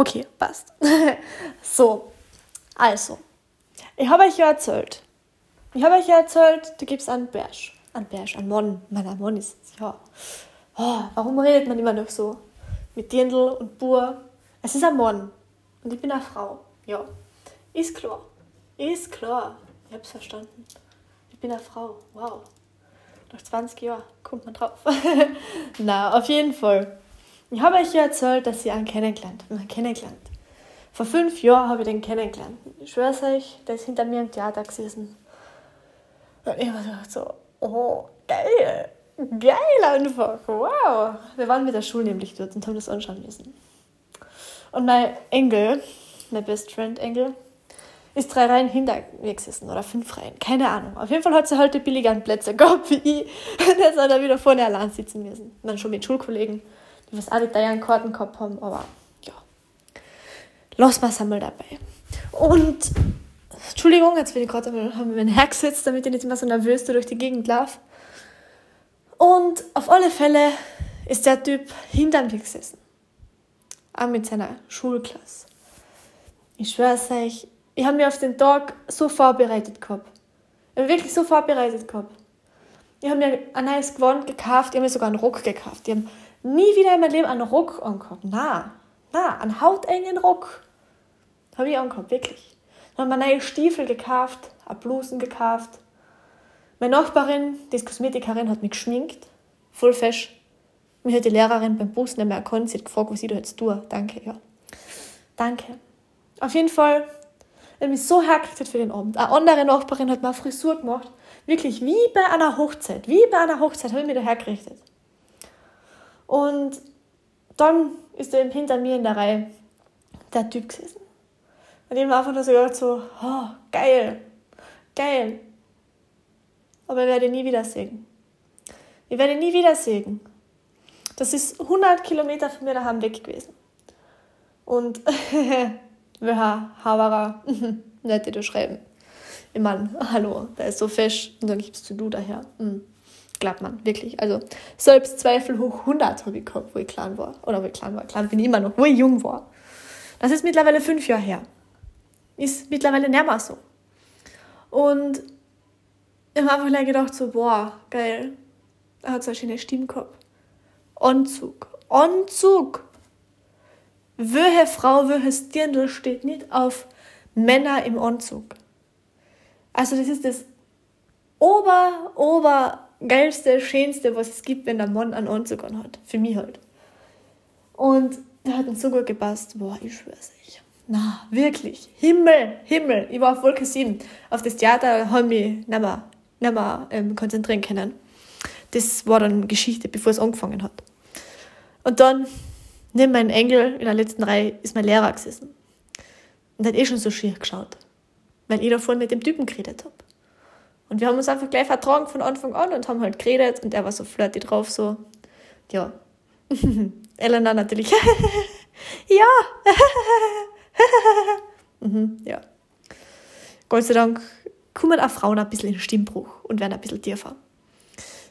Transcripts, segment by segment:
Okay, passt. so, also, ich habe euch ja erzählt. Ich habe euch ja erzählt, du gibst einen Bärsch. Einen Bärsch, einen Mann. Meiner Mann ist ja. Oh, warum redet man immer noch so? Mit Dirndl und Bur. Es ist ein Mann. Und ich bin eine Frau. Ja. Ist klar. Ist klar. Ich hab's verstanden. Ich bin eine Frau. Wow. Nach 20 Jahren kommt man drauf. Na, auf jeden Fall. Ich habe euch ja erzählt, dass ich einen kennengelernt habe. Kennengelernt. Vor fünf Jahren habe ich den kennengelernt. Ich schwör's euch, der ist hinter mir im Theater gesessen. Und ich gedacht so, oh, geil. Geil einfach. Wow. Wir waren mit der Schule nämlich dort und haben das anschauen müssen. Und mein Engel, mein Best Friend Engel, ist drei Reihen hinter mir gesessen oder fünf Reihen, keine Ahnung. Auf jeden Fall hat sie heute billigeren Plätze gehabt wie ich. Und jetzt hat er wieder vorne allein sitzen müssen. Und dann schon mit Schulkollegen, was alle drei Karten gehabt haben, aber ja. Lass mal einmal dabei. Und Entschuldigung, jetzt bin ich gerade haben wir hergesetzt, damit ich nicht immer so nervös durch die Gegend laufe. Und auf alle Fälle ist der Typ hinter mir gesessen. Auch mit seiner Schulklasse. Ich schwör's euch, ich habe mich auf den Tag so vorbereitet gehabt. Ich habe wirklich so vorbereitet gehabt. Ich habe mir ein neues Gewand gekauft, ich habe mir sogar einen Rock gekauft. Ich habe nie wieder in meinem Leben einen Rock angehabt. Na, na, einen hautengen Rock. Habe ich angehabt, wirklich. Dann habe mir neue Stiefel gekauft, eine Blusen gekauft. Meine Nachbarin, die Kosmetikerin, hat mich geschminkt. Voll fesch. Mich hat die Lehrerin beim Bus nicht mehr erkannt. Sie hat gefragt, was ich da jetzt tue. Danke, ja. Danke. Auf jeden Fall ich mich so hergerichtet für den Abend. Eine andere Nachbarin hat mir eine Frisur gemacht. Wirklich wie bei einer Hochzeit. Wie bei einer Hochzeit habe ich mich da hergerichtet. Und dann ist er hinter mir in der Reihe der Typ gesessen. Und ich habe einfach nur so gedacht, so, oh, geil, geil. Aber ich werde ihn nie wieder sehen. Ich werde ihn nie wieder sehen. Das ist 100 Kilometer von mir daheim weg gewesen. Und welcher Havara nicht dir schreiben. Ich meine, hallo, der ist so fesch und dann gibst du du daher. Mhm. Glaubt man, wirklich. Also Selbstzweifel hoch 100 habe ich gehabt, wo ich klein war. Oder wo ich klein war. Klein bin ich immer noch, wo ich jung war. Das ist mittlerweile fünf Jahre her. Ist mittlerweile nicht so. Und ich habe einfach gedacht so, boah, geil. Er hat so eine schöne Stimme gehabt. Anzug. Anzug. Welche Frau, welches Dirndl steht nicht auf Männer im Anzug? Also das ist das ober, ober geilste, schönste, was es gibt, wenn der Mann einen Anzug anhat. Für mich halt. Und der hat uns so gut gepasst. Boah, ich schwör's euch. Na, wirklich. Himmel, Himmel. Ich war auf Wolke 7. Auf das Theater habe ich mich nicht mehr, nicht mehr ähm, konzentrieren können. Das war dann Geschichte, bevor es angefangen hat. Und dann Neben meinem Engel in der letzten Reihe ist mein Lehrer gesessen. Und hat eh schon so schier geschaut, weil ich da vorhin mit dem Typen geredet habe. Und wir haben uns einfach gleich vertragen von Anfang an und haben halt geredet und er war so flirty drauf, so, ja. Elena natürlich, ja, mhm, ja. Gott sei Dank kommen auch Frauen ein bisschen in Stimmbruch und werden ein bisschen tiefer.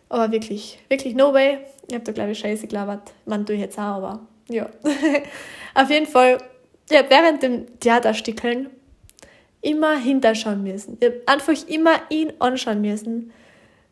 Aber wirklich, wirklich no way. Ich habe da, glaube ich, scheiße gelabert. Man tue ich jetzt auch, aber ja. Auf jeden Fall, ja, während dem Theaterstickeln immer hinterschauen müssen. Ich habe einfach immer ihn anschauen müssen.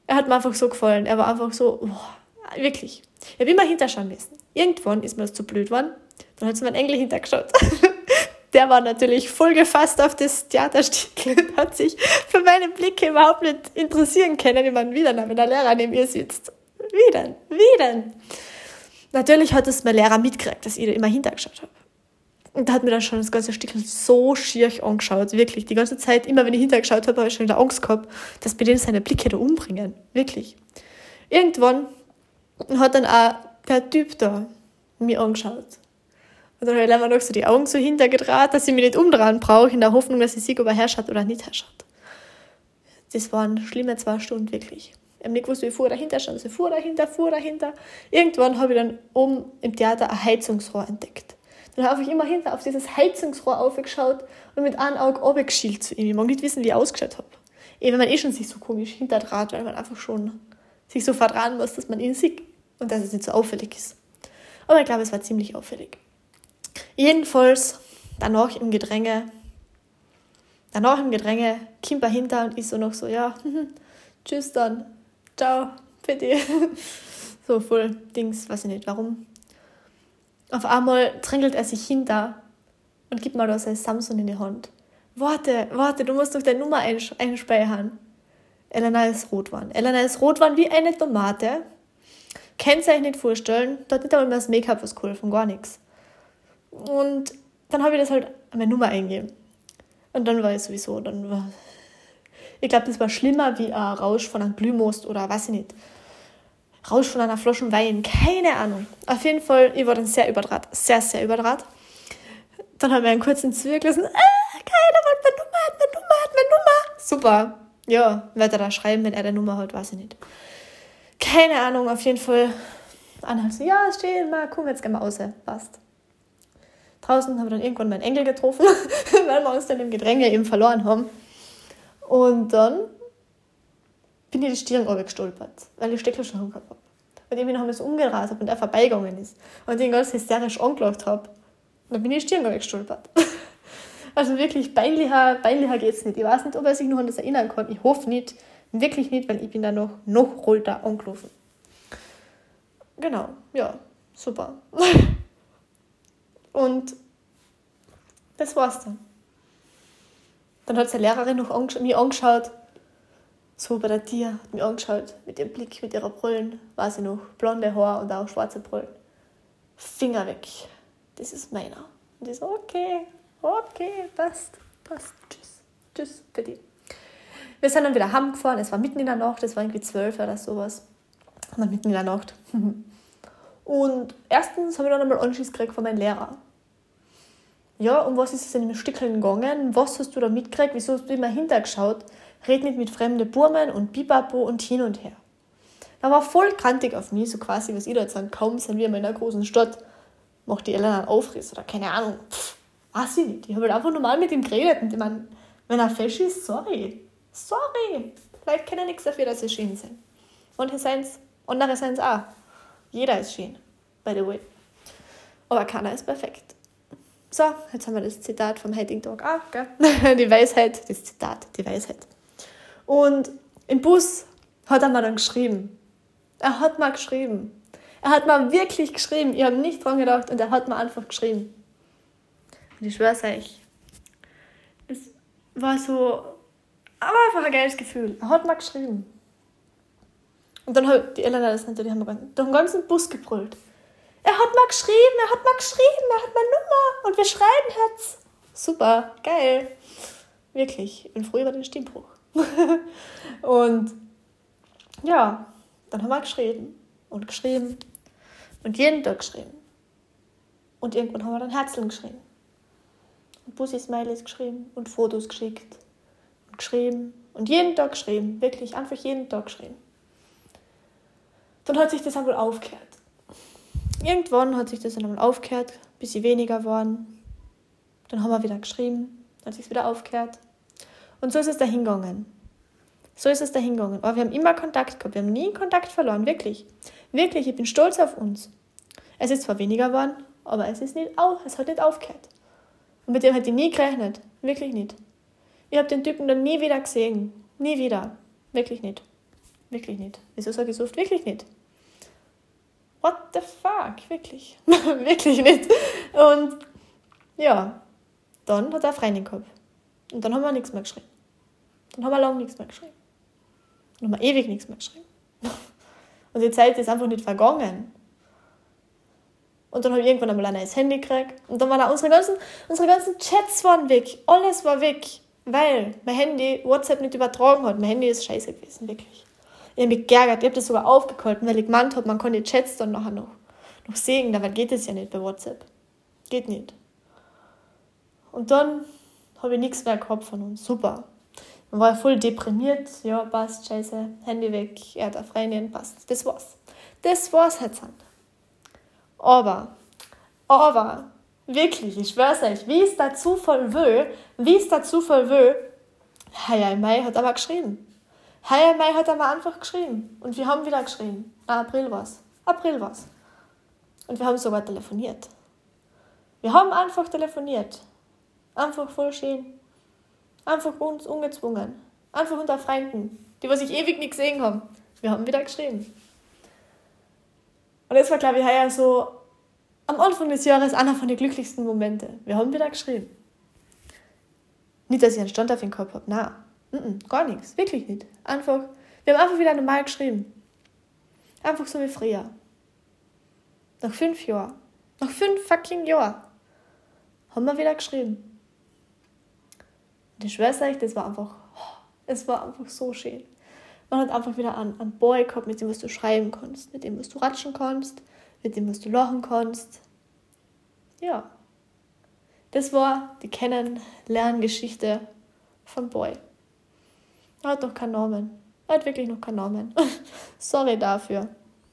Er hat mir einfach so gefallen. Er war einfach so, oh, wirklich. Ich habe immer hinterschauen müssen. Irgendwann ist mir das zu blöd geworden. Dann hat es mein Engel hintergeschaut. Der war natürlich voll gefasst auf das Theaterstickel und hat sich für meine Blicke überhaupt nicht interessieren können. Ich meine, wieder, wenn der Lehrer neben ihr sitzt. Wie denn? Wie denn? Natürlich hat es mein Lehrer mitgekriegt, dass ich da immer hintergeschaut habe. Und da hat mir dann schon das ganze Stück so schier angeschaut. Wirklich. Die ganze Zeit, immer wenn ich hintergeschaut habe, habe ich schon wieder Angst gehabt, dass mir den seine Blicke da umbringen. Wirklich. Irgendwann hat dann auch der Typ da mir angeschaut. Und dann habe ich einfach noch so die Augen so hintergedreht, dass ich mich nicht umdrehen brauche, in der Hoffnung, dass ich sehe, ob er herschaut oder nicht herschaut. Das waren schlimme zwei Stunden, wirklich. Ich habe nicht gewusst, wie ich fuhr dahinter stand. Also ich fuhr dahinter, fuhr dahinter. Irgendwann habe ich dann oben im Theater ein Heizungsrohr entdeckt. Dann habe ich immer hinter auf dieses Heizungsrohr aufgeschaut und mit einem Auge runtergeschielt zu ihm. Ich mag nicht wissen, wie ich ausgeschaut habe. Wenn man eh schon sich so komisch hinterdreht, weil man einfach schon sich so vertrauen muss, dass man ihn sieht und dass es nicht so auffällig ist. Aber ich glaube, es war ziemlich auffällig. Jedenfalls, danach im Gedränge, danach im Gedränge, kommt er hinter und ich so noch so, ja, tschüss dann, ciao, bitte. so voll Dings, weiß ich nicht warum. Auf einmal drängelt er sich hinter und gibt mal da sein Samsung in die Hand. Warte, warte, du musst doch deine Nummer einspeichern. Elena ist Rotwein. Elena ist Rotwein wie eine Tomate. Könnt ihr euch nicht vorstellen. Da hat nicht einmal mehr das Make-up was geholfen, gar nichts. Und dann habe ich das halt meine Nummer eingegeben. Und dann war ich sowieso, dann war. Ich glaube, das war schlimmer wie ein Rausch von einem Glühmost oder weiß ich nicht. Rausch von einer Flasche Wein, keine Ahnung. Auf jeden Fall, ich war dann sehr überdraht, sehr, sehr überdraht. Dann haben wir einen kurzen Zwiebel gelassen. Ah, keiner hat meine Nummer, hat meine Nummer, hat meine Nummer. Super. Ja, wird er da schreiben, wenn er der Nummer hat, weiß ich nicht. Keine Ahnung, auf jeden Fall. Anhalt so, ja, stehen, mal, gucken wir jetzt gerne mal aus. Passt. Draußen haben wir dann irgendwann meinen Enkel getroffen, weil wir uns dann im Gedränge eben verloren haben. Und dann bin ich die Stirn gestolpert, weil ich Steckelschuhe gehabt habe. Und irgendwie noch ein bisschen umgerast habe und er vorbeigegangen ist. Und ich ihn ganz hysterisch angelacht habe. Dann bin ich die Stirn gestolpert. Also wirklich peinlicher, peinlicher geht es nicht. Ich weiß nicht, ob er sich noch an das erinnern kann. Ich hoffe nicht. Wirklich nicht, weil ich bin da noch, noch rollter angelaufen. Genau, ja, super. Und das war's dann. Dann hat seine Lehrerin noch mich angeschaut, so bei der Tier, hat mich angeschaut, mit ihrem Blick, mit ihrer Brüllen, weiß ich noch, blonde Haar und auch schwarze Brüllen. Finger weg, das ist meiner. Und ich so, okay, okay, passt, passt, tschüss, tschüss, für die. Wir sind dann wieder heimgefahren, es war mitten in der Nacht, es war irgendwie zwölf oder sowas. Aber mitten in der Nacht. Und erstens habe ich dann einmal Anschiss gekriegt von meinem Lehrer. Ja, um was ist es in dem Stückchen gegangen? Was hast du da mitgekriegt? Wieso hast du immer hintergeschaut? Red nicht mit fremden Burmen und Bipapo und hin und her. Da war voll kantig auf mich, so quasi, was ich da jetzt sagen, kaum sind wir in einer großen Stadt, macht die Elena einen Aufriss oder keine Ahnung. Pff, weiß ich nicht. Ich habe halt einfach normal mit ihm geredet und ich meine, wenn er fesch ist, sorry. Sorry. Vielleicht kann er nichts dafür, dass sie schön sind. Manche sind's, andere sind es auch. Jeder ist schön, by the way. Aber keiner ist perfekt. So, jetzt haben wir das Zitat vom heutigen Tag auch, gell? Die Weisheit, das Zitat, die Weisheit. Und im Bus hat er mir dann geschrieben. Er hat mal geschrieben. Er hat mal wirklich geschrieben. Ich habe nicht dran gedacht und er hat mir einfach geschrieben. Und ich schwör's euch, das war so, aber einfach ein geiles Gefühl. Er hat mal geschrieben. Und dann hat die Elena das natürlich haben wir den ganzen Bus gebrüllt. Er hat mal geschrieben, er hat mal geschrieben, er hat mal Nummer und wir schreiben jetzt. Super, geil. Wirklich, ich bin froh über den Stimmbruch. und ja, dann haben wir geschrieben und geschrieben und jeden Tag geschrieben. Und irgendwann haben wir dann Herzeln geschrieben. Und Bussi-Smileys geschrieben und Fotos geschickt und geschrieben und jeden Tag geschrieben. Wirklich einfach jeden Tag geschrieben dann hat sich das einmal aufgehört. Irgendwann hat sich das einmal aufgehört, bis sie weniger waren. Dann haben wir wieder geschrieben, dann hat sich wieder aufgehört. Und so ist es dahingegangen. So ist es dahingegangen. Aber wir haben immer Kontakt gehabt. Wir haben nie Kontakt verloren, wirklich. Wirklich, ich bin stolz auf uns. Es ist zwar weniger geworden, aber es ist nicht auf, es hat nicht aufgehört. Und mit dem hätte ich nie gerechnet. Wirklich nicht. Ich habe den Typen dann nie wieder gesehen. Nie wieder. Wirklich nicht. Wirklich nicht. Wieso so oft? Wirklich nicht. What the fuck? Wirklich. Wirklich nicht. Und ja, dann hat er Freundin gehabt. Und dann haben wir nichts mehr geschrieben. Dann haben wir lange nichts mehr geschrieben. Dann haben wir ewig nichts mehr geschrieben. Und die Zeit ist einfach nicht vergangen. Und dann habe ich irgendwann einmal ein neues Handy gekriegt. Und dann waren auch unsere ganzen, unsere ganzen Chats waren weg. Alles war weg. Weil mein Handy WhatsApp nicht übertragen hat. Mein Handy ist scheiße gewesen, wirklich. Ich habe mich geärgert, ich habe das sogar aufgehalten, weil ich gemeint habe, man kann die Chats dann nachher noch, noch sehen, dabei geht es ja nicht bei WhatsApp. Geht nicht. Und dann habe ich nichts mehr gehabt von uns. Super. Dann war ich voll deprimiert. Ja, passt, scheiße, Handy weg, er eine Freundin, passt. Das war's. Das war's jetzt. Aber, aber, wirklich, ich schwör's euch, wie es der Zufall will, wie es der Zufall will, Herr Mai hat aber geschrieben. Heuer Mai hat er mal einfach geschrieben. Und wir haben wieder geschrieben. Ah, April war's. April war's. Und wir haben sogar telefoniert. Wir haben einfach telefoniert. Einfach voll schön. Einfach uns ungezwungen. Einfach unter Freunden, die was ich ewig nicht gesehen haben. Wir haben wieder geschrieben. Und das war, glaube ich, heuer so am Anfang des Jahres einer von den glücklichsten Momente. Wir haben wieder geschrieben. Nicht, dass ich einen Stand auf den Kopf habe, nein. -mm, gar nichts, wirklich nicht. Einfach, wir haben einfach wieder normal geschrieben. Einfach so wie früher. Nach fünf Jahren. Nach fünf fucking Jahren. Haben wir wieder geschrieben. Schwör's euch, das war einfach, oh, es war einfach so schön. Man hat einfach wieder einen, einen Boy gehabt, mit dem was du schreiben kannst, mit dem was du ratschen kannst, mit dem was du lachen kannst. Ja. Das war die Kennenlerngeschichte von Boy. Er hat noch keinen Namen. Er hat wirklich noch keinen Namen. Sorry dafür.